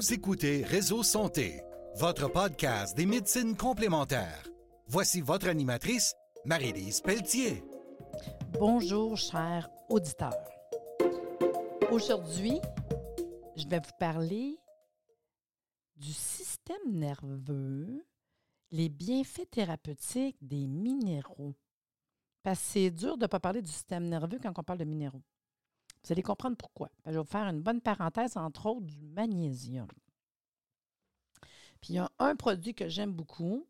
Vous écoutez Réseau Santé, votre podcast des médecines complémentaires. Voici votre animatrice, Marie-Lise Pelletier. Bonjour, chers auditeurs. Aujourd'hui, je vais vous parler du système nerveux, les bienfaits thérapeutiques des minéraux. Parce que c'est dur de ne pas parler du système nerveux quand on parle de minéraux. Vous allez comprendre pourquoi. Je vais vous faire une bonne parenthèse, entre autres, du magnésium. Puis il y a un produit que j'aime beaucoup,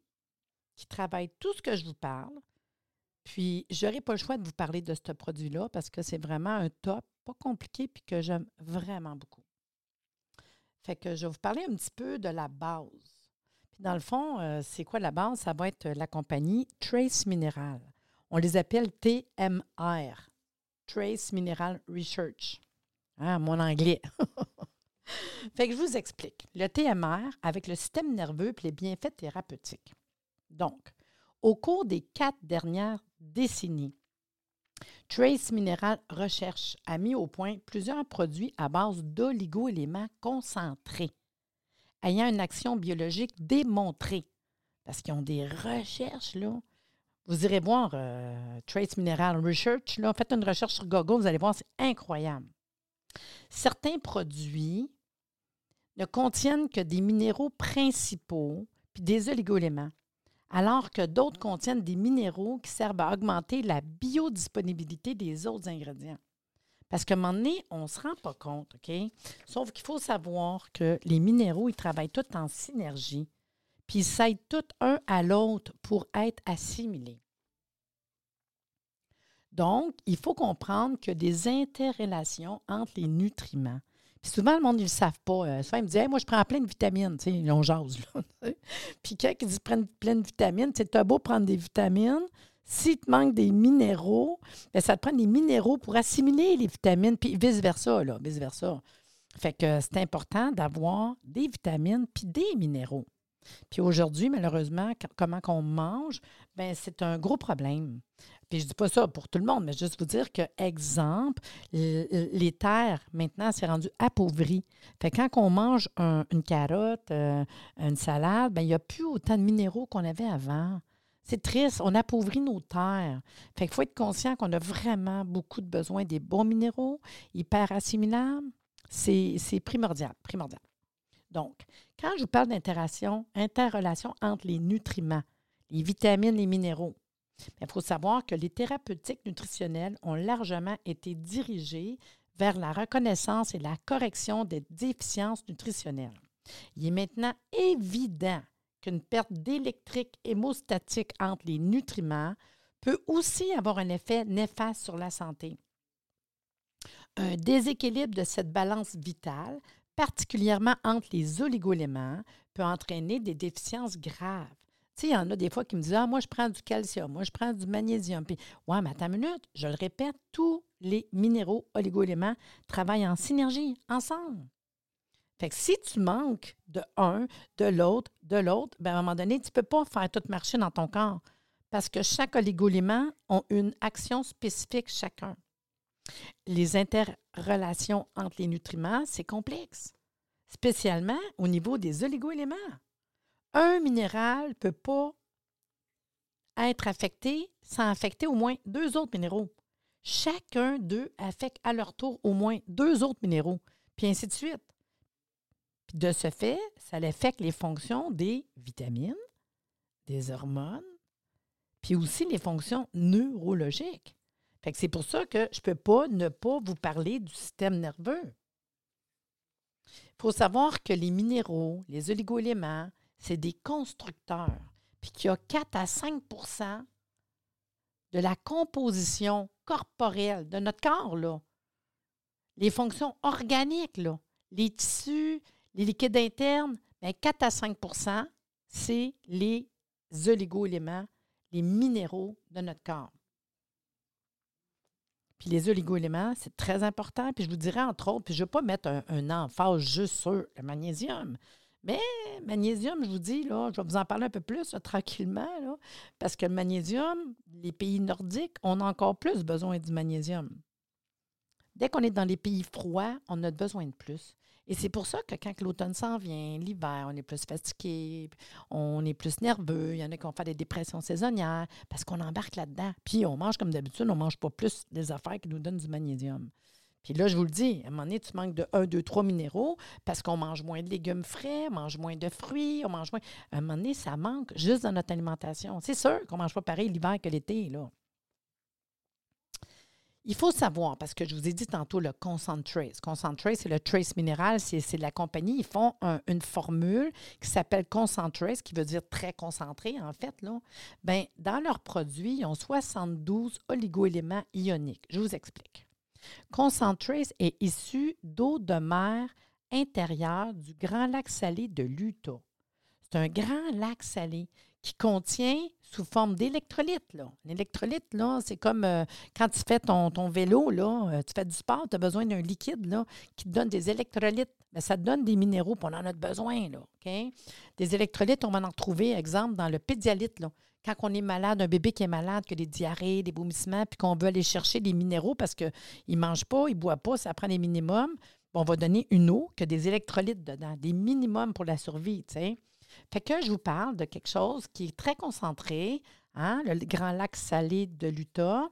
qui travaille tout ce que je vous parle. Puis je n'aurai pas le choix de vous parler de ce produit-là parce que c'est vraiment un top, pas compliqué, puis que j'aime vraiment beaucoup. Fait que je vais vous parler un petit peu de la base. Puis dans le fond, euh, c'est quoi la base? Ça va être la compagnie Trace Mineral. On les appelle TMR. Trace Mineral Research. Ah, mon anglais. fait que je vous explique. Le TMR avec le système nerveux et les bienfaits thérapeutiques. Donc, au cours des quatre dernières décennies, Trace Mineral Research a mis au point plusieurs produits à base d'oligo-éléments concentrés, ayant une action biologique démontrée. Parce qu'ils ont des recherches, là, vous irez voir euh, Trace Mineral Research. Là, faites une recherche sur Google, vous allez voir, c'est incroyable. Certains produits ne contiennent que des minéraux principaux puis des oligoéléments, alors que d'autres contiennent des minéraux qui servent à augmenter la biodisponibilité des autres ingrédients. Parce qu'à un moment donné, on ne se rend pas compte, OK? Sauf qu'il faut savoir que les minéraux, ils travaillent tous en synergie puis ils s'aident tout un à l'autre pour être assimilés. Donc, il faut comprendre a des interrelations entre les nutriments. Puis souvent, le monde, ils ne le savent pas. Euh, souvent, ils me disent Moi, je prends plein de vitamines. Tu sais, ils ont jase. Là, puis quand ils disent prennent plein de vitamines, tu as beau prendre des vitamines. S'il te manque des minéraux, bien, ça te prend des minéraux pour assimiler les vitamines, puis vice-versa, là, vice-versa. Fait que c'est important d'avoir des vitamines puis des minéraux. Puis aujourd'hui, malheureusement, comment qu'on mange, ben c'est un gros problème. Puis je dis pas ça pour tout le monde, mais juste vous dire que, exemple, les terres, maintenant, c'est rendu appauvri. Fait quand on mange une carotte, euh, une salade, ben il n'y a plus autant de minéraux qu'on avait avant. C'est triste, on appauvrit nos terres. Fait qu'il faut être conscient qu'on a vraiment beaucoup de besoin des bons minéraux, hyper assimilables. C'est primordial, primordial. Donc, quand je vous parle d'interaction, interrelation entre les nutriments, les vitamines, les minéraux, il faut savoir que les thérapeutiques nutritionnelles ont largement été dirigées vers la reconnaissance et la correction des déficiences nutritionnelles. Il est maintenant évident qu'une perte d'électrique hémostatique entre les nutriments peut aussi avoir un effet néfaste sur la santé. Un déséquilibre de cette balance vitale particulièrement entre les oligoéléments, peut entraîner des déficiences graves. Tu sais, il y en a des fois qui me disent Ah, moi, je prends du calcium, moi, je prends du magnésium. Puis, ouais, mais attends une minute, je le répète, tous les minéraux oligoéléments travaillent en synergie, ensemble. Fait que si tu manques de un, de l'autre, de l'autre, ben à un moment donné, tu ne peux pas faire tout marcher dans ton corps parce que chaque oligoélément a une action spécifique chacun. Les interrelations entre les nutriments, c'est complexe, spécialement au niveau des oligoéléments. Un minéral ne peut pas être affecté sans affecter au moins deux autres minéraux. Chacun d'eux affecte à leur tour au moins deux autres minéraux, puis ainsi de suite. De ce fait, ça affecte les fonctions des vitamines, des hormones, puis aussi les fonctions neurologiques c'est pour ça que je ne peux pas ne pas vous parler du système nerveux. Il faut savoir que les minéraux, les oligoéléments, c'est des constructeurs, puis qu'il y a 4 à 5% de la composition corporelle de notre corps. Les fonctions organiques, les tissus, les liquides internes, bien 4 à 5% c'est les oligoéléments, les minéraux de notre corps. Puis les oligoéléments, c'est très important. Puis je vous dirais, entre autres, puis je ne vais pas mettre un, un, emphase juste sur le magnésium. Mais magnésium, je vous dis, là, je vais vous en parler un peu plus tranquillement, parce que le magnésium, les pays nordiques, on a encore plus besoin du magnésium. Dès qu'on est dans les pays froids, on a besoin de plus. Et c'est pour ça que quand l'automne s'en vient, l'hiver, on est plus fatigué, on est plus nerveux, il y en a qui vont faire des dépressions saisonnières parce qu'on embarque là-dedans. Puis on mange comme d'habitude, on ne mange pas plus des affaires qui nous donnent du magnésium. Puis là, je vous le dis, à un moment donné, tu manques de 1, 2, 3 minéraux parce qu'on mange moins de légumes frais, on mange moins de fruits, on mange moins. À un moment donné, ça manque juste dans notre alimentation. C'est sûr qu'on ne mange pas pareil l'hiver que l'été, là. Il faut savoir, parce que je vous ai dit tantôt le Concentrace. Concentrace, c'est le trace minéral, c'est la compagnie. Ils font une formule qui s'appelle Concentrace, qui veut dire très concentré, en fait. Là. Bien, dans leurs produits, ils ont 72 oligoéléments ioniques. Je vous explique. Concentrace est issu d'eau de mer intérieure du Grand Lac Salé de l'Utah. C'est un grand lac salé qui contient sous forme d'électrolytes. L'électrolyte, c'est comme euh, quand tu fais ton, ton vélo, là, euh, tu fais du sport, tu as besoin d'un liquide là, qui te donne des électrolytes. Mais ça te donne des minéraux, puis on en a besoin. Là, Des électrolytes, on va en retrouver, exemple, dans le pédialyte. Là. Quand on est malade, un bébé qui est malade, qui a des diarrhées, des vomissements, puis qu'on veut aller chercher des minéraux parce qu'il ne mange pas, il ne boit pas, ça prend des minimums, on va donner une eau qui a des électrolytes dedans, des minimums pour la survie. sais. Fait que je vous parle de quelque chose qui est très concentré, hein, le grand lac salé de l'Utah,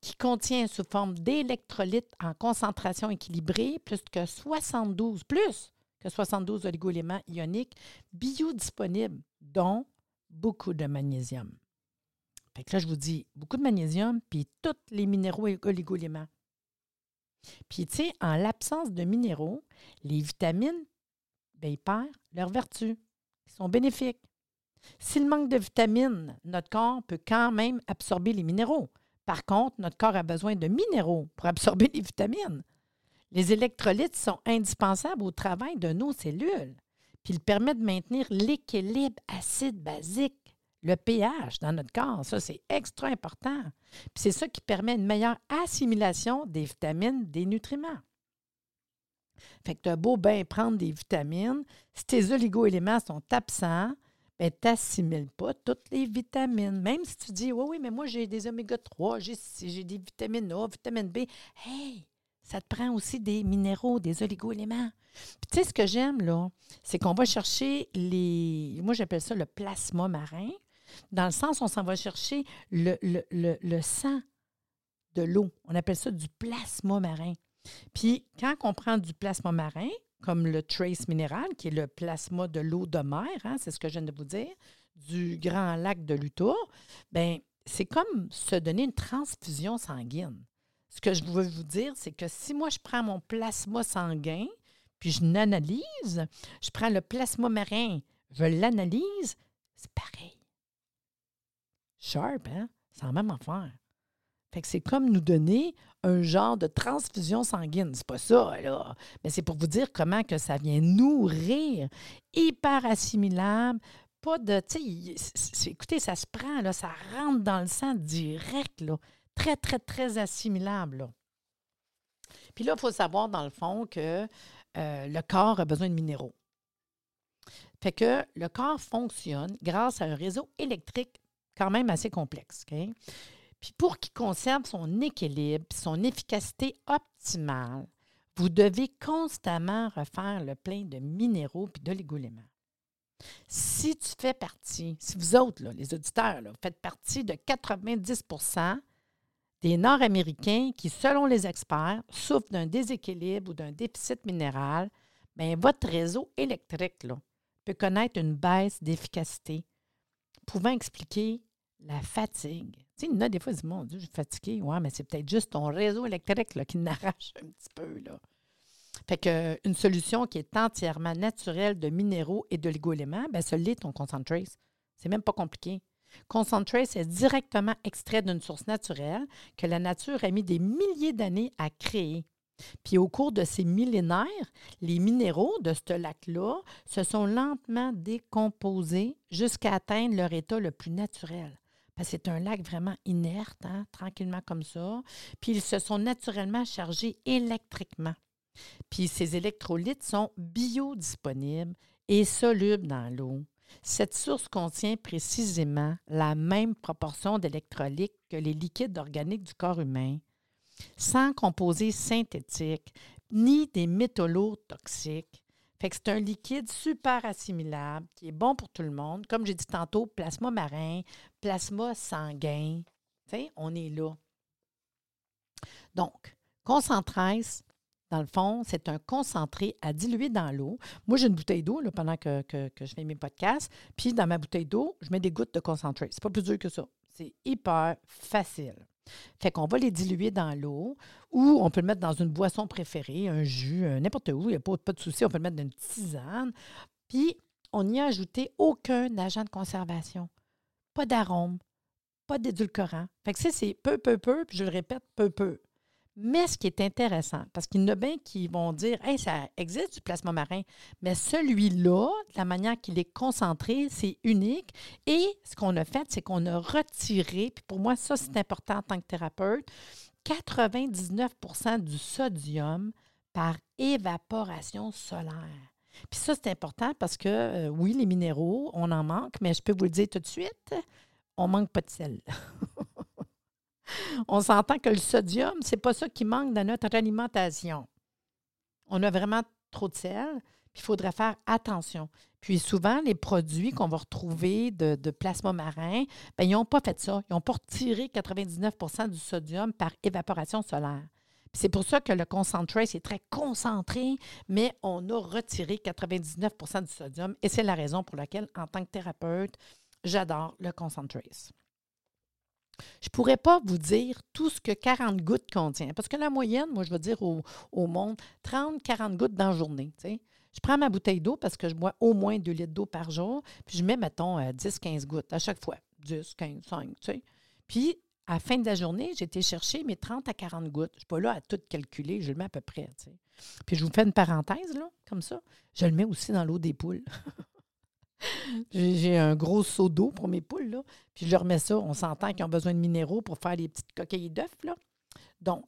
qui contient sous forme d'électrolytes en concentration équilibrée, plus que 72, plus que 72 oligoéléments ioniques biodisponibles, dont beaucoup de magnésium. Fait que là, je vous dis beaucoup de magnésium, puis tous les minéraux et oligoéléments. Puis, tu sais, en l'absence de minéraux, les vitamines, bien, ils perdent leur vertu bénéfiques. S'il manque de vitamines, notre corps peut quand même absorber les minéraux. Par contre, notre corps a besoin de minéraux pour absorber les vitamines. Les électrolytes sont indispensables au travail de nos cellules, puis ils permettent de maintenir l'équilibre acide-basique, le pH dans notre corps. Ça, c'est extra important. C'est ça qui permet une meilleure assimilation des vitamines, des nutriments. Fait que tu as beau bien prendre des vitamines, si tes oligo-éléments sont absents, ben, tu n'assimiles pas toutes les vitamines. Même si tu dis, oui, oui, mais moi, j'ai des oméga 3, j'ai des vitamines A, vitamine B. Hey, ça te prend aussi des minéraux, des oligo-éléments. Puis, tu sais, ce que j'aime, là, c'est qu'on va chercher les. Moi, j'appelle ça le plasma marin. Dans le sens, on s'en va chercher le, le, le sang de l'eau. On appelle ça du plasma marin. Puis quand on prend du plasma marin, comme le trace minéral, qui est le plasma de l'eau de mer, hein, c'est ce que je viens de vous dire, du grand lac de l'Utah, bien, c'est comme se donner une transfusion sanguine. Ce que je veux vous dire, c'est que si moi, je prends mon plasma sanguin, puis je l'analyse, je prends le plasma marin, je l'analyse, c'est pareil. Sharp, hein? C'est la même affaire. Fait que c'est comme nous donner un genre de transfusion sanguine. C'est pas ça, là. Mais c'est pour vous dire comment que ça vient nourrir, hyper assimilable. Pas de. Écoutez, ça se prend, là, ça rentre dans le sang direct, là. Très, très, très assimilable, Puis là, il faut savoir, dans le fond, que euh, le corps a besoin de minéraux. Fait que le corps fonctionne grâce à un réseau électrique quand même assez complexe. Puis pour qu'il conserve son équilibre, son efficacité optimale, vous devez constamment refaire le plein de minéraux et d'oligoéléments. Si tu fais partie, si vous autres, les auditeurs, vous faites partie de 90% des Nord-Américains qui, selon les experts, souffrent d'un déséquilibre ou d'un déficit minéral, bien, votre réseau électrique peut connaître une baisse d'efficacité, pouvant expliquer la fatigue. Tu il a des fois, ils disent Mon je suis fatigué. Ouais, mais c'est peut-être juste ton réseau électrique qui n'arrache un petit peu. Fait que, une solution qui est entièrement naturelle de minéraux et de ligo-éléments, bien, ce l'est ton Concentrace. C'est même pas compliqué. Concentrace est directement extrait d'une source naturelle que la nature a mis des milliers d'années à créer. Puis au cours de ces millénaires, les minéraux de ce lac-là se sont lentement décomposés jusqu'à atteindre leur état le plus naturel c'est un lac vraiment inerte, hein, tranquillement comme ça. Puis ils se sont naturellement chargés électriquement. Puis ces électrolytes sont biodisponibles et solubles dans l'eau. Cette source contient précisément la même proportion d'électrolytes que les liquides organiques du corps humain, sans composés synthétiques, ni des métaux lourds toxiques. Fait que c'est un liquide super assimilable qui est bon pour tout le monde. Comme j'ai dit tantôt, plasma marin, plasma sanguin. on est là. Donc, concentresse, dans le fond, c'est un concentré à diluer dans l'eau. Moi, j'ai une bouteille d'eau pendant que, je fais mes podcasts. Puis, dans ma bouteille d'eau, je mets des gouttes de concentré. C'est pas plus dur que ça. C'est hyper facile. Fait qu'on va les diluer dans l'eau ou on peut le mettre dans une boisson préférée, un jus, n'importe où. Il n'y a pas, de souci. On peut le mettre dans une tisane. Puis, on n'y a ajouté aucun agent de conservation. Pas d'arôme, pas d'édulcorant. Fait que ça, c'est peu, peu, peu, puis je le répète, peu, peu. Mais ce qui est intéressant, parce qu'il y en a bien qui vont dire Hey, ça existe du plasma marin, mais celui-là, la manière qu'il est concentré, c'est unique. Et ce qu'on a fait, c'est qu'on a retiré, puis pour moi, ça, c'est important en tant que thérapeute, 99% du sodium par évaporation solaire. Puis ça, c'est important parce que, euh, oui, les minéraux, on en manque, mais je peux vous le dire tout de suite, on manque pas de sel. on s'entend que le sodium, c'est pas ça qui manque dans notre alimentation. On a vraiment trop de sel, puis il faudrait faire attention. Puis souvent, les produits qu'on va retrouver de, plasma marin, bien, ils n'ont pas fait ça. Ils n'ont pas retiré 99% du sodium par évaporation solaire. C'est pour ça que le concentré, c'est très concentré, mais on a retiré 99% du sodium et c'est la raison pour laquelle, en tant que thérapeute, j'adore le concentré. Je ne pourrais pas vous dire tout ce que 40 gouttes contient. Parce que la moyenne, moi, je veux dire au, monde, 30-40 gouttes dans la journée. Je prends ma bouteille d'eau parce que je bois au moins 2 litres d'eau par jour, puis je mets, mettons, 10-15 euh, gouttes à chaque fois. 10, 15, 5, tu sais. Puis, à la fin de la journée, j'ai été chercher mes 30 à 40 gouttes. Je ne suis pas là à tout calculer, je le mets à peu près. Puis, je vous fais une parenthèse, comme ça. Je le mets aussi dans l'eau des poules. J'ai un gros seau d'eau pour mes poules, là. Puis je leur mets ça. On s'entend qu'ils ont besoin de minéraux pour faire les petites coquilles d'œufs, là. Donc,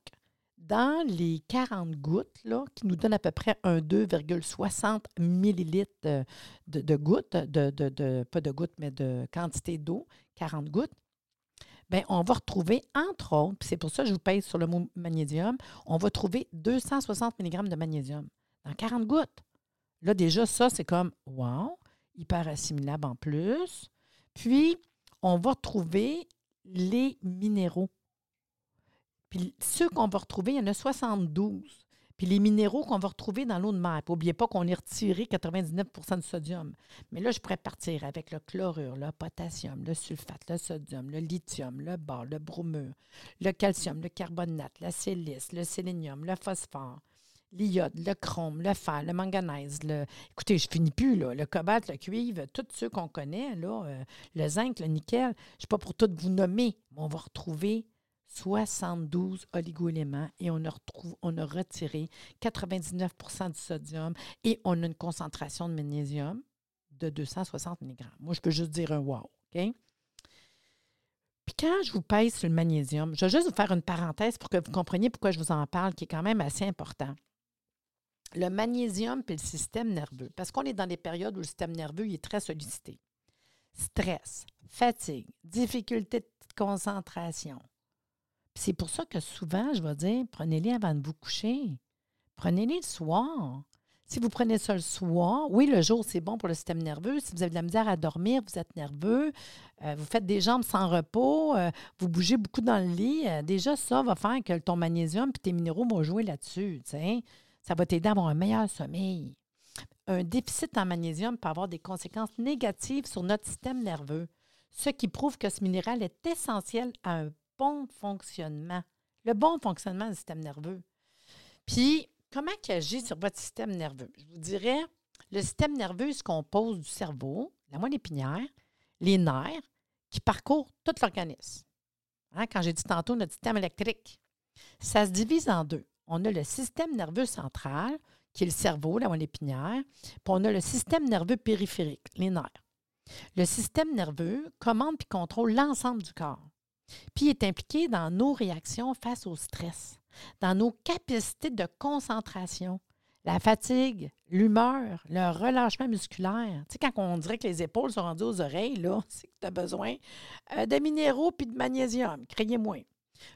dans les 40 gouttes, là, qui nous donnent à peu près un 2,60 millilitres de, gouttes, de, pas de gouttes, mais de quantité d'eau, 40 gouttes, bien, on va retrouver, entre autres, c'est pour ça que je vous pèse sur le mot magnésium, on va trouver 260 mg de magnésium dans 40 gouttes. Là, déjà, ça, c'est comme, wow, hyper assimilable en plus. Puis, on va trouver les minéraux. Puis ceux qu'on va retrouver, il y en a 72. Puis les minéraux qu'on va retrouver dans l'eau de mer. N'oubliez pas qu'on est retiré 99% de sodium. Mais là, je pourrais partir avec le chlorure, le potassium, le sulfate, le sodium, le lithium, le bore, le bromure, le calcium, le carbonate, la silice, le sélénium, le phosphore, l'iode, le chrome, le fer, le manganèse, le. Écoutez, je finis plus. Le cobalt, le cuivre, tous ceux qu'on connaît, là, euh, le zinc, le nickel. Je ne suis pas pour tout vous nommer, mais on va retrouver 72 oligoéléments et on a, on a retiré 99% du sodium et on a une concentration de magnésium de 260 mg. Moi, je peux juste dire un wow, OK? Puis quand je vous pèse sur le magnésium, je vais juste vous faire une parenthèse pour que vous compreniez pourquoi je vous en parle, qui est quand même assez important le magnésium et le système nerveux, parce qu'on est dans des périodes où le système nerveux est très sollicité. Stress, fatigue, difficulté de concentration. C'est pour ça que souvent, je vais dire, prenez-les avant de vous coucher. Prenez-les le soir. Si vous prenez ça le soir, oui, le jour, c'est bon pour le système nerveux. Si vous avez de la misère à dormir, vous êtes nerveux, euh, vous faites des jambes sans repos, euh, vous bougez beaucoup dans le lit, euh, déjà, ça va faire que ton magnésium et tes minéraux vont jouer là-dessus. Ça va t'aider à avoir un meilleur sommeil. Un déficit en magnésium peut avoir des conséquences négatives sur notre système nerveux, ce qui prouve que ce minéral est essentiel à un bon fonctionnement, le bon fonctionnement du système nerveux. Puis, comment il agit sur votre système nerveux? Je vous dirais, le système nerveux se compose du cerveau, la moelle épinière, les nerfs, qui parcourent tout l'organisme. Hein, quand j'ai dit tantôt notre système électrique, ça se divise en deux on a le système nerveux central, qui est le cerveau, la moelle épinière, puis on a le système nerveux périphérique, les nerfs. Le système nerveux commande et contrôle l'ensemble du corps, puis est impliqué dans nos réactions face au stress, dans nos capacités de concentration, la fatigue, l'humeur, le relâchement musculaire. Tu sais, quand on dirait que les épaules sont rendues aux oreilles, là, c'est que tu as besoin euh, de minéraux puis de magnésium, criez moins.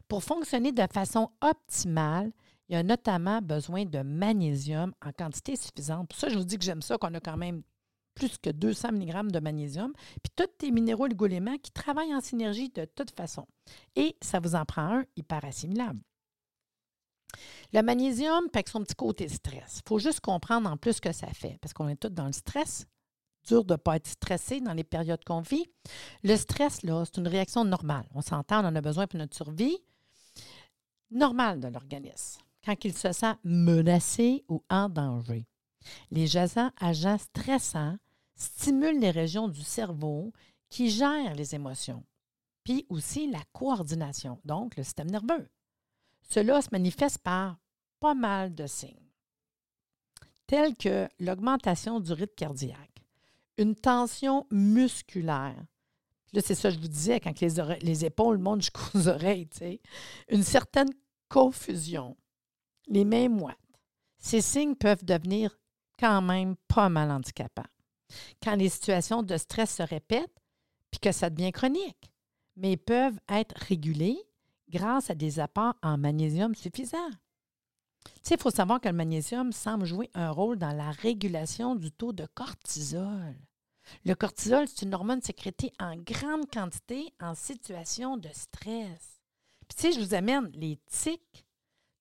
Pour fonctionner de façon optimale, il y a notamment besoin de magnésium en quantité suffisante. Pour ça, je vous dis que j'aime ça, qu'on a quand même plus que 200 mg de magnésium, puis tous tes minéraux oligoéléments qui travaillent en synergie de toute façon. Et ça vous en prend un hyper assimilable. Le magnésium, avec son petit côté stress. Il faut juste comprendre en plus ce que ça fait, parce qu'on est tous dans le stress. Dur de ne pas être stressé dans les périodes qu'on vit. Le stress, là, c'est une réaction normale. On s'entend, on en a besoin pour notre survie. Normale de l'organisme, quand il se sent menacé ou en danger. Les agents, agents stressants stimulent les régions du cerveau qui gèrent les émotions, puis aussi la coordination, donc le système nerveux. Cela se manifeste par pas mal de signes, tels que l'augmentation du rythme cardiaque, une tension musculaire. Là, c'est ça que je vous disais quand les, les épaules montent jusqu'aux oreilles, une certaine confusion, les mains moites. Ces signes peuvent devenir quand même pas mal handicapants quand les situations de stress se répètent puis que ça devient chronique, mais ils peuvent être régulés grâce à des apports en magnésium suffisants. Il faut savoir que le magnésium semble jouer un rôle dans la régulation du taux de cortisol. Le cortisol, c'est une hormone sécrétée en grande quantité en situation de stress. Sais, je vous amène les tics,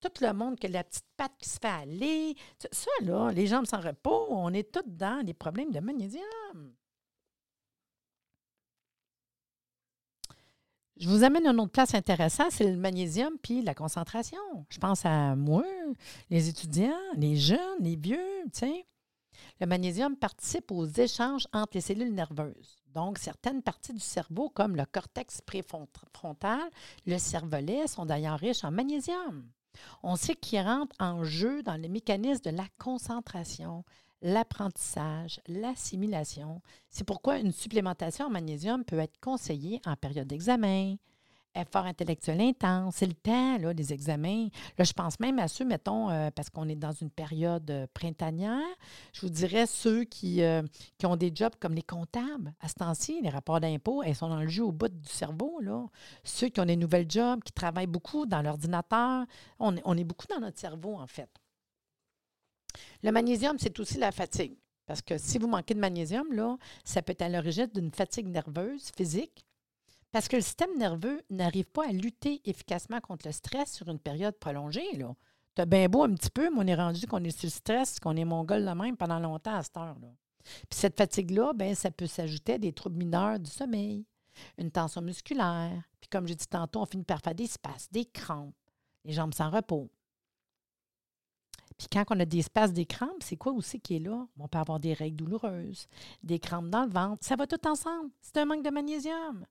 tout le monde qui a la petite patte qui se fait aller. Ça, là, les jambes sans repos, on est tous dans des problèmes de magnésium. Je vous amène une autre place intéressante, c'est le magnésium puis la concentration. Je pense à moi, les étudiants, les jeunes, les vieux, sais. Le magnésium participe aux échanges entre les cellules nerveuses. Donc, certaines parties du cerveau, comme le cortex préfrontal, le cervelet, sont d'ailleurs riches en magnésium. On sait qu'il rentre en jeu dans les mécanismes de la concentration, l'apprentissage, l'assimilation. C'est pourquoi une supplémentation en magnésium peut être conseillée en période d'examen, effort intellectuel intense, c'est le temps là, des examens. Là, je pense même à ceux, mettons, euh, parce qu'on est dans une période euh, printanière, je vous dirais ceux qui, euh, qui ont des jobs comme les comptables. À ce temps-ci, les rapports d'impôts, elles sont dans le jeu au bout du cerveau. Ceux qui ont des nouvelles jobs, qui travaillent beaucoup dans l'ordinateur, on, on est beaucoup dans notre cerveau, en fait. Le magnésium, c'est aussi la fatigue. Parce que si vous manquez de magnésium, là, ça peut être à l'origine d'une fatigue nerveuse, physique, parce que le système nerveux n'arrive pas à lutter efficacement contre le stress sur une période prolongée. Tu as bien beau un petit peu, mais on est rendu qu'on est sur le stress, qu'on est mongol de même pendant longtemps à cette heure-là. Puis cette fatigue-là, ben, ça peut s'ajouter à des troubles mineurs du sommeil, une tension musculaire. Puis comme j'ai dit tantôt, on finit par faire des spasmes, des crampes, les jambes sans repos. Puis quand on a des espaces, des crampes, c'est quoi aussi qui est là? On peut avoir des règles douloureuses, des crampes dans le ventre. Ça va tout ensemble. C'est un manque de magnésium.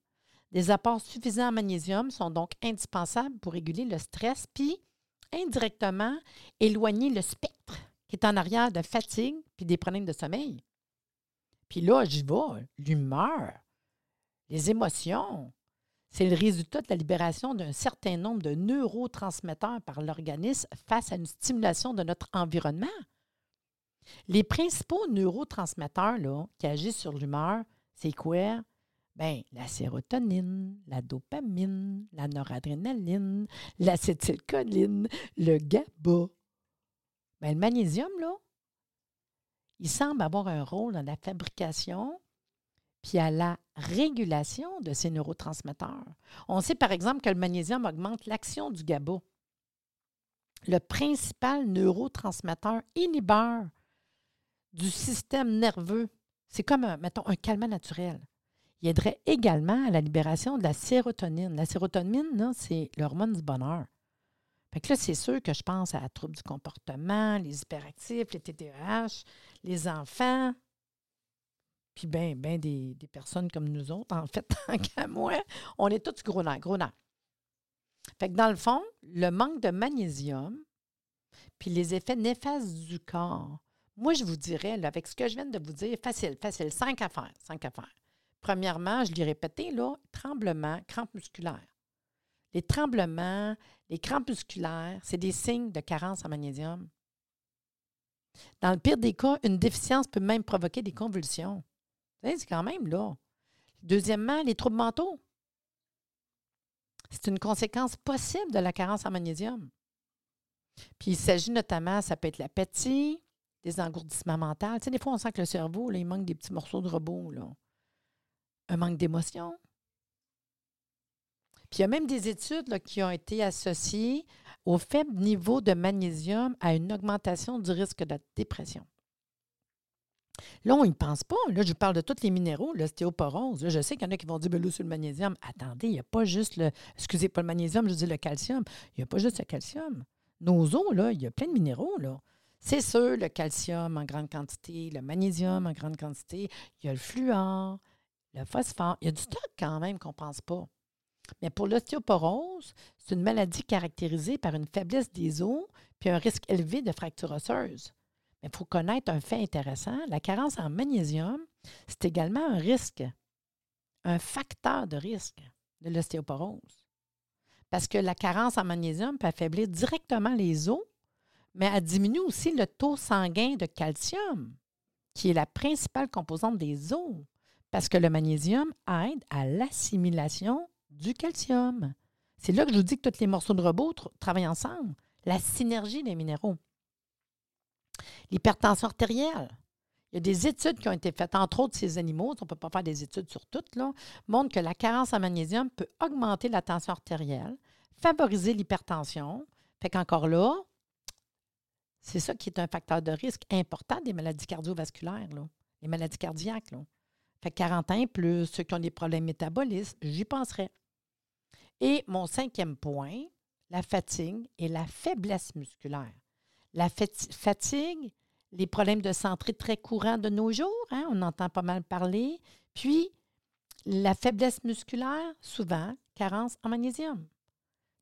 Des apports suffisants en magnésium sont donc indispensables pour réguler le stress, puis indirectement éloigner le spectre qui est en arrière de fatigue puis des problèmes de sommeil. Puis là, j'y vais, l'humeur, les émotions. C'est le résultat de la libération d'un certain nombre de neurotransmetteurs par l'organisme face à une stimulation de notre environnement. Les principaux neurotransmetteurs là, qui agissent sur l'humeur, c'est quoi? Bien, la sérotonine, la dopamine, la noradrénaline, l'acétylcholine, le GABA. Bien, le magnésium, là, il semble avoir un rôle dans la fabrication puis à la régulation de ces neurotransmetteurs. On sait par exemple que le magnésium augmente l'action du GABA, le principal neurotransmetteur inhibeur du système nerveux. C'est comme, un, mettons, un calmant naturel il aiderait également à la libération de la sérotonine. La sérotonine, c'est l'hormone du bonheur. Fait que là, c'est sûr que je pense à la trouble du comportement, les hyperactifs, les TDAH, les enfants, puis bien ben des, personnes comme nous autres, en fait, tant qu'à moi, on est tous gros nerfs, gros. Fait que dans le fond, le manque de magnésium, puis les effets néfastes du corps, moi, je vous dirais, avec ce que je viens de vous dire, facile, facile, cinq affaires, cinq affaires. Premièrement, je l'ai répété, là, tremblement, crampes musculaires. Les tremblements, les crampes musculaires, c'est des signes de carence en magnésium. Dans le pire des cas, une déficience peut même provoquer des convulsions. C'est quand même là. Deuxièmement, les troubles mentaux. C'est une conséquence possible de la carence en magnésium. Puis il s'agit notamment, ça peut être l'appétit, des engourdissements mentaux. Tu sais, des fois, on sent que le cerveau, il manque des petits morceaux de robot. Un manque d'émotion. Puis il y a même des études qui ont été associées au faible niveau de magnésium à une augmentation du risque de dépression. Là, on n'y pense pas. Là, je parle de tous les minéraux, l'ostéoporose. Je sais qu'il y en a qui vont dire, ben là, sur le magnésium. Attendez, il n'y a pas juste le. Excusez, pas le magnésium, je dis le calcium. Il n'y a pas juste le calcium. Nos os, là, il y a plein de minéraux, là. C'est sûr, le calcium en grande quantité, le magnésium en grande quantité, il y a le fluor, le phosphore. Il y a du stock quand même qu'on ne pense pas. Mais pour l'ostéoporose, c'est une maladie caractérisée par une faiblesse des os puis un risque élevé de fracture osseuse. Mais il faut connaître un fait intéressant. La carence en magnésium, c'est également un risque, un facteur de risque de l'ostéoporose. Parce que la carence en magnésium peut affaiblir directement les os mais elle diminue aussi le taux sanguin de calcium, qui est la principale composante des os, parce que le magnésium aide à l'assimilation du calcium. C'est là que je vous dis que tous les morceaux de robot travaillent ensemble, la synergie des minéraux. L'hypertension artérielle. Il y a des études qui ont été faites, entre autres ces animaux, on ne peut pas faire des études sur toutes, là, montrent que la carence en magnésium peut augmenter la tension artérielle, favoriser l'hypertension. Fait qu'encore là, c'est ça qui est un facteur de risque important des maladies cardiovasculaires, là, les maladies cardiaques. Là. Fait 40 ans plus ceux qui ont des problèmes métaboliques, j'y penserais. Et mon cinquième point, la fatigue et la faiblesse musculaire. La fatigue, les problèmes de santé très courants de nos jours, hein, on entend pas mal parler. Puis, la faiblesse musculaire, souvent, carence en magnésium.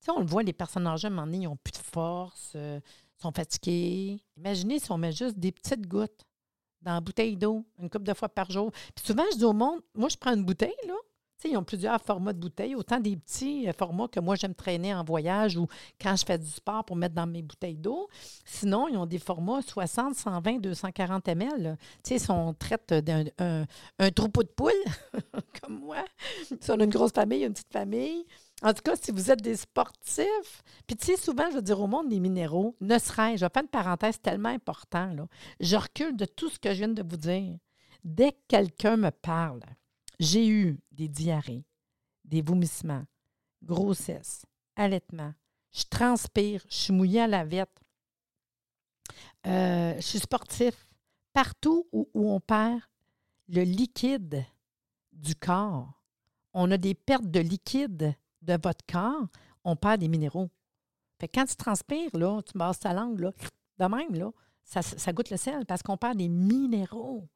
Tu on le voit, les personnes âgées, à un moment ils n'ont plus de force, euh, sont fatigués. Imaginez si on met juste des petites gouttes dans la bouteille d'eau, une couple de fois par jour. Puis souvent, je dis au monde, moi, je prends une bouteille, là. Tu sais, ils ont plusieurs formats de bouteilles, autant des petits euh, formats que moi, j'aime traîner en voyage ou quand je fais du sport pour mettre dans mes bouteilles d'eau. Sinon, ils ont des formats 60, 120, 240 ml. Tu sais, si on traite d'un un, troupeau de poules, comme moi, si on a une grosse famille, une petite famille, en tout cas, si vous êtes des sportifs, puis tu sais, souvent, je veux dire au monde des minéraux, ne serait-ce, je vais faire une parenthèse tellement importante, là. Je recule de tout ce que je viens de vous dire. Dès que quelqu'un me parle, j'ai eu des diarrhées, des vomissements, grossesse, allaitement, je transpire, je suis mouillée à la vette, euh, je suis sportif. Partout où on perd le liquide du corps, on a des pertes de liquide de votre corps, on perd des minéraux. Fait quand tu transpires, là, tu masses ta langue, là, de même, là, ça, goûte le sel parce qu'on perd des minéraux.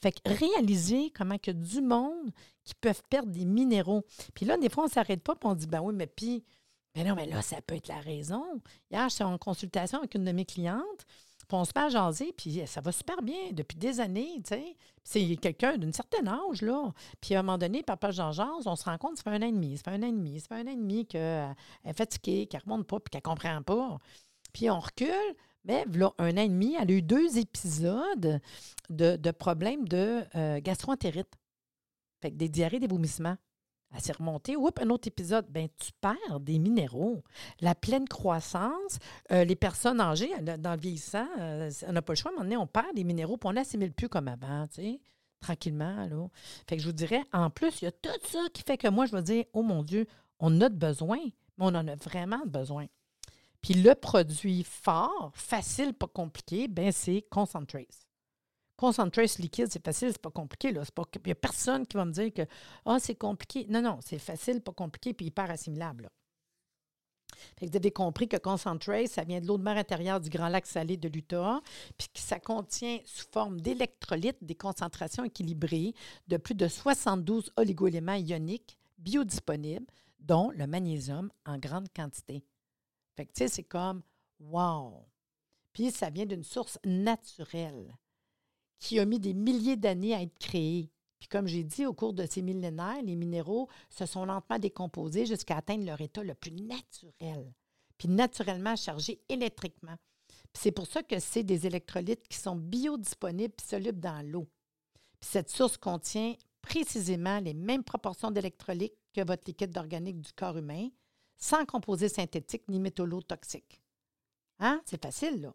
Fait que réaliser comment que du monde qui peuvent perdre des minéraux. Puis là, des fois, on ne s'arrête pas et on dit, ben oui, mais puis, ben non, mais là, ça peut être la raison. Hier, j'étais en consultation avec une de mes clientes on se met à jaser, puis ça va super bien depuis des années, tu. C'est quelqu'un d'une certaine âge, là. Puis à un moment donné, papa jean jase, on se rend compte, ça fait un an et demi, ça fait un an et demi, ça fait un an et demi qu'elle est fatiguée, qu'elle remonte pas, puis qu'elle comprend pas. Puis on recule, mais là, un an et demi, elle a eu deux épisodes de, problèmes de euh, gastroentérite. Fait que des diarrhées, des vomissements à s'est remontée. Oups, un autre épisode. Ben, tu perds des minéraux. La pleine croissance, euh, les personnes âgées, dans le vieillissant, euh, on n'a pas le choix. À un moment donné, on perd des minéraux, puis on n'assimile plus comme avant, tu sais, tranquillement. Là. Fait que je vous dirais, en plus, il y a tout ça qui fait que moi, je vais dire, oh mon Dieu, on a de besoin, mais on en a vraiment besoin. Puis le produit fort, facile, pas compliqué, ben c'est Concentrace. Concentrate liquide, c'est facile, c'est pas compliqué. Il n'y a personne qui va me dire que oh, c'est compliqué. Non, non, c'est facile, pas compliqué, puis hyper assimilable. vous avez compris que Concentrate, ça vient de l'eau de mer intérieure du Grand Lac Salé de l'Utah, puis que ça contient sous forme d'électrolytes des concentrations équilibrées de plus de 72 oligoéléments ioniques biodisponibles, dont le magnésium en grande quantité. Fait que, tu sais, c'est comme wow! Puis ça vient d'une source naturelle qui a mis des milliers d'années à être créé. Puis comme j'ai dit, au cours de ces millénaires, les minéraux se sont lentement décomposés jusqu'à atteindre leur état le plus naturel, puis naturellement chargés électriquement. Puis c'est pour ça que c'est des électrolytes qui sont biodisponibles et solubles dans l'eau. Puis cette source contient précisément les mêmes proportions d'électrolytes que votre liquide organique du corps humain, sans composés synthétiques ni métaux toxiques. Hein? C'est facile, là.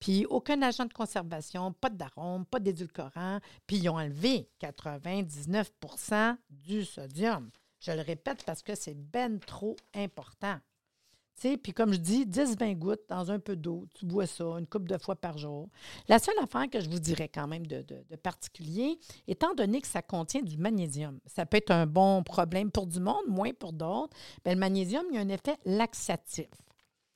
Puis aucun agent de conservation, pas d'arôme, pas d'édulcorant. Puis ils ont enlevé 99% du sodium. Je le répète parce que c'est ben trop important. Puis comme je dis, 10-20 gouttes dans un peu d'eau, tu bois ça une couple de fois par jour. La seule affaire que je vous dirais quand même de, de, particulier, étant donné que ça contient du magnésium, ça peut être un bon problème pour du monde, moins pour d'autres, bien, le magnésium, il y a un effet laxatif.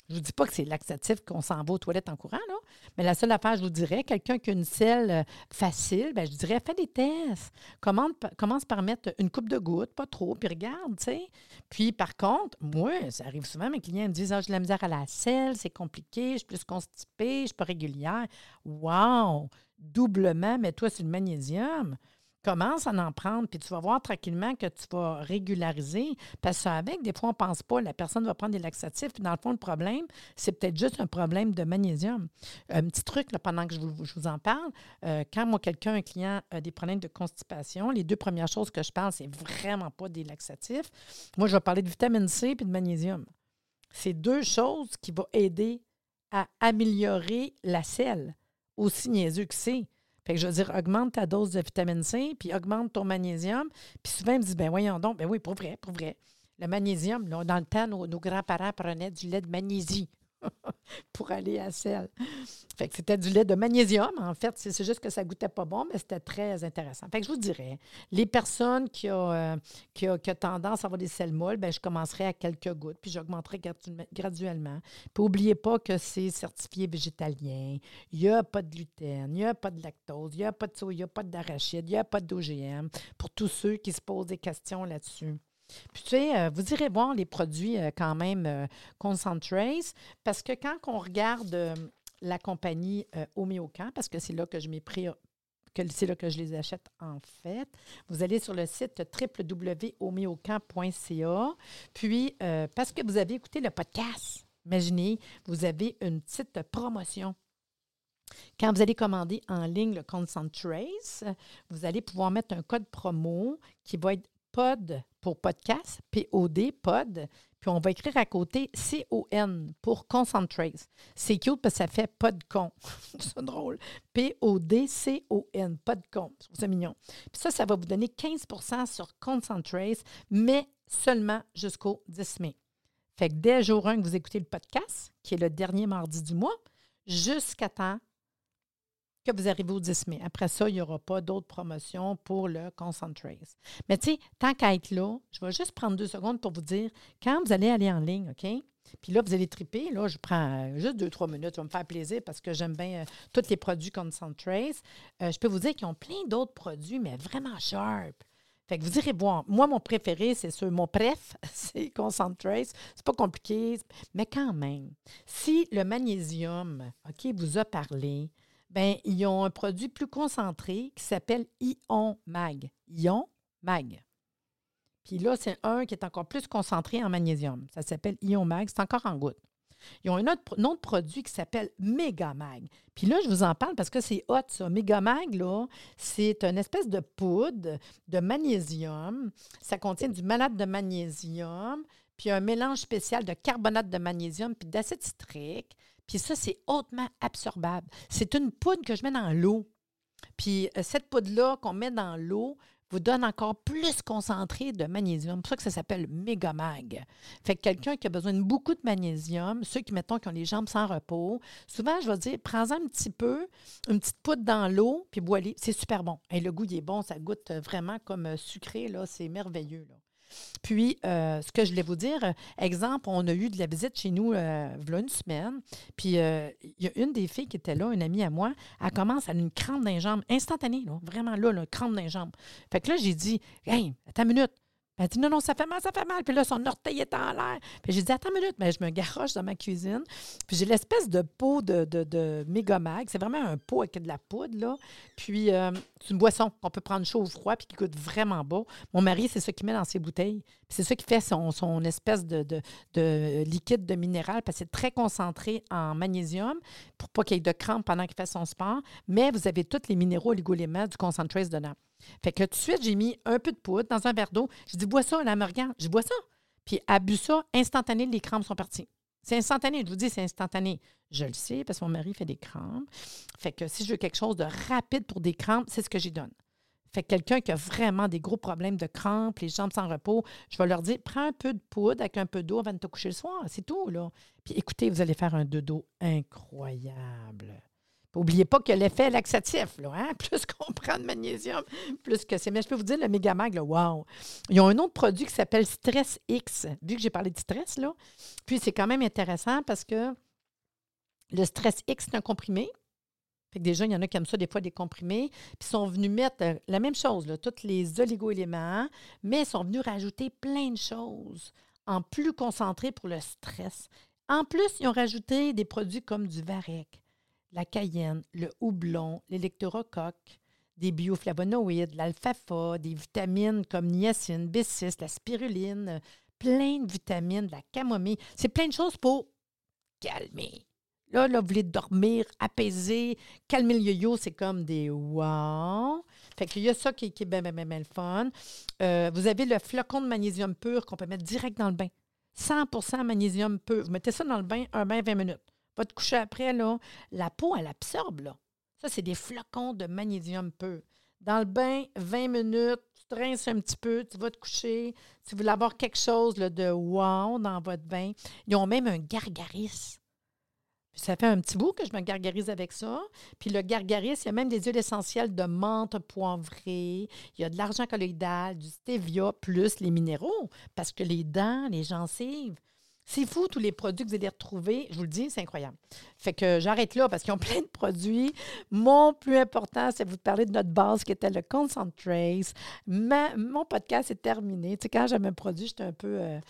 Je ne vous dis pas que c'est laxatif qu'on s'en va aux toilettes en courant, là. Mais la seule affaire, je vous dirais, quelqu'un qui a une selle euh, facile, bien, je dirais, fais des tests. commence par mettre une coupe de gouttes, pas trop, puis regarde, tu sais. Puis, par contre, moi, ça arrive souvent, mes clients me disent, ah, j'ai de la misère à la selle, c'est compliqué, je suis plus constipée, je suis pas régulière. Wow! Doublement, mets-toi sur le magnésium commence à en prendre, puis tu vas voir tranquillement que tu vas régulariser. Parce qu'avec, des fois, on ne pense pas, la personne va prendre des laxatifs, puis dans le fond, le problème, c'est peut-être juste un problème de magnésium. Un petit truc, là, pendant que je vous, en parle, euh, quand moi, quelqu'un, un client a des problèmes de constipation, les deux premières choses que je parle, c'est vraiment pas des laxatifs. Moi, je vais parler de vitamine C et de magnésium. C'est deux choses qui vont aider à améliorer la selle, aussi niaiseux que c'est. Fait que je veux dire, augmente ta dose de vitamine C, puis augmente ton magnésium. Puis souvent, ils me disent, ben voyons donc, ben oui, pour vrai, pour vrai. Le magnésium, dans le temps, nos, nos grands-parents prenaient du lait de magnésie. pour aller à sel. Fait que c'était du lait de magnésium, en fait. C'est juste que ça goûtait pas bon, mais c'était très intéressant. Fait que je vous dirais, les personnes qui ont, euh, qui, tendance à avoir des selles molles, ben, je commencerai à quelques gouttes, puis j'augmenterai graduellement. Puis n'oubliez pas que c'est certifié végétalien. Il n'y a pas de gluten, il n'y a pas de lactose, il n'y a pas de soya, pas d'arachide, il n'y a pas d'OGM. Pour tous ceux qui se posent des questions là-dessus. Puis, tu sais, euh, vous irez voir les produits euh, quand même euh, Concentrace, parce que quand on regarde la compagnie Homéocan, parce que c'est là que je m'ai pris que c'est là que je les achète en fait. Vous allez sur le site www.homéocan.ca. Puis, parce que vous avez écouté le podcast, imaginez, vous avez une petite promotion. Quand vous allez commander en ligne le Concentrace, vous allez pouvoir mettre un code promo qui va être POD pour podcast, P-O-D, POD, puis on va écrire à côté C-O-N pour Concentrate. C'est cute parce que ça fait PODCON. c'est drôle. P-O-D-C-O-N, PODCON. C'est mignon. Puis ça, ça va vous donner 15% sur Concentrate, mais seulement jusqu'au 10 mai. Fait que dès jour 1 que vous écoutez le podcast, qui est le dernier mardi du mois, jusqu'à temps que vous arrivez au 10 mai. Après ça, il n'y aura pas d'autres promotions pour le Concentrace. Mais tu sais, tant qu'à être là, je vais juste prendre deux secondes pour vous dire, quand vous allez aller en ligne, OK? Puis là, vous allez triper. Là, je prends euh, juste deux, trois minutes. Ça va me faire plaisir parce que j'aime bien euh, tous les produits Concentrace. Euh, je peux vous dire qu'ils ont plein d'autres produits, mais vraiment sharp. Fait que vous irez voir. Moi, mon préféré, c'est ce, mon préf, c'est Concentrace. C'est pas compliqué, mais quand même, si le magnésium, OK, vous a parlé, ben, ils ont un produit plus concentré qui s'appelle Ion Mag. Ion Mag. Puis là, c'est un qui est encore plus concentré en magnésium. Ça s'appelle Ion Mag. C'est encore en goutte. Ils ont un autre, produit qui s'appelle Megamag. Puis là, je vous en parle parce que c'est hot, ça. Megamag, là, c'est une espèce de poudre de magnésium. Ça contient du malade de magnésium, puis un mélange spécial de carbonate de magnésium puis d'acide citrique. Puis ça, c'est hautement absorbable. C'est une poudre que je mets dans l'eau. Puis euh, cette poudre-là qu'on met dans l'eau vous donne encore plus concentré de magnésium. C'est pour ça que ça s'appelle Megamag. Fait que quelqu'un qui a besoin de beaucoup de magnésium, ceux qui, mettons, qui ont les jambes sans repos, souvent, je vais dire, prends-en un petit peu, une petite poudre dans l'eau, puis bois C'est super bon. Et le goût, il est bon. Ça goûte vraiment comme euh, sucré. C'est merveilleux. Puis, euh, ce que je voulais vous dire, euh, exemple, on a eu de la visite chez nous euh, a une semaine. Puis, il y a une des filles qui était là, une amie à moi, elle commence à une crampe d'un jambe instantanée, vraiment là, une crampe d'un jambe. Fait que là, j'ai dit, hey, attends minute, elle dit non, non, ça fait mal, ça fait mal. Puis là, son orteil est en l'air. Puis j'ai dit, attends une minute, mais je me garoche dans ma cuisine. Puis j'ai l'espèce de pot de, de, de. C'est vraiment un pot avec de la poudre, là. Puis euh, c'est une boisson qu'on peut prendre chaud ou froid, puis qui coûte vraiment bas. Mon mari, c'est ça qu'il met dans ses bouteilles. C'est ça qui fait son, espèce de, de, liquide de minéral, parce que c'est très concentré en magnésium pour pas qu'il y ait de crampes pendant qu'il fait son sport. Mais vous avez tous les minéraux oligoléments du concentrate dedans. Fait que tout de suite, j'ai mis un peu de poudre dans un verre d'eau. J'ai dit, bois ça, la regarde. Je bois ça. Puis, elle bu ça, instantané, les crampes sont parties. C'est instantané, je vous dis, c'est instantané. Je le sais parce que mon mari fait des crampes. Fait que si je veux quelque chose de rapide pour des crampes, c'est ce que j'y donne. Fait que quelqu'un qui a vraiment des gros problèmes de crampes, les jambes sans repos, je vais leur dire prends un peu de poudre avec un peu d'eau avant de te coucher le soir. C'est tout, là. Puis écoutez, vous allez faire un dodo incroyable. N'oubliez pas que l'effet laxatif, là, hein? plus qu'on prend de magnésium, plus que c'est. Mais je peux vous dire, le Megamag, là, wow! Ils ont un autre produit qui s'appelle Stress X, vu que j'ai parlé de stress, là. Puis c'est quand même intéressant parce que le Stress X, c'est un comprimé. Fait que déjà, il y en a qui aiment ça, des fois, des comprimés. Puis sont venus mettre euh, la même chose, tous les oligo-éléments, mais ils sont venus rajouter plein de choses en plus concentré pour le stress. En plus, ils ont rajouté des produits comme du varech la cayenne, le houblon, l'électorocoque, des bioflavonoïdes, l'alfalfa, des vitamines comme niacine, B6, la spiruline, plein de vitamines, la camomille. C'est plein de choses pour calmer. Là, là, vous voulez dormir, apaiser, calmer le yo-yo, c'est comme des wow. Fait qu'il y a ça qui, est bien, bien, le fun. Euh, vous avez le flocon de magnésium pur qu'on peut mettre direct dans le bain. 100% magnésium pur. Vous mettez ça dans le bain, un bain 20 minutes. Va te coucher après, là, la peau, elle absorbe, là. Ça, c'est des flocons de magnésium pur. Dans le bain, 20 minutes, tu te rinces un petit peu, tu vas te coucher. Si vous voulez avoir quelque chose de wow dans votre bain, ils ont même un gargaris. Ça fait un petit bout que je me gargarise avec ça. Puis le gargaris, il y a même des huiles essentielles de menthe poivrée. Il y a de l'argent colloïdal, du stevia, plus les minéraux. Parce que les dents, les gencives, c'est fou, tous les produits que vous allez retrouver. Je vous le dis, c'est incroyable. Fait que j'arrête là parce qu'ils ont plein de produits. Mon plus important, c'est de vous parler de notre base qui était le Concentrace. mon podcast est terminé. Tu sais, quand j'aime un produit, j'étais un peu euh,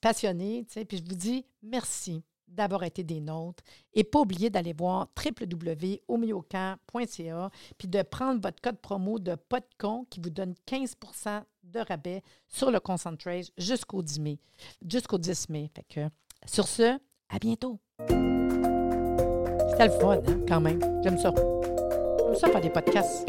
passionnée. Tu sais, puis je vous dis merci d'avoir été des nôtres. Et pas oublier d'aller voir www.omiocan.ca puis de prendre votre code promo de PODCON qui vous donne 15% de rabais sur le Concentrate jusqu'au 10 mai. Jusqu'au 10 mai. Fait que, sur ce, à bientôt. C'était le fun, hein, quand même. J'aime ça. J'aime ça faire des podcasts.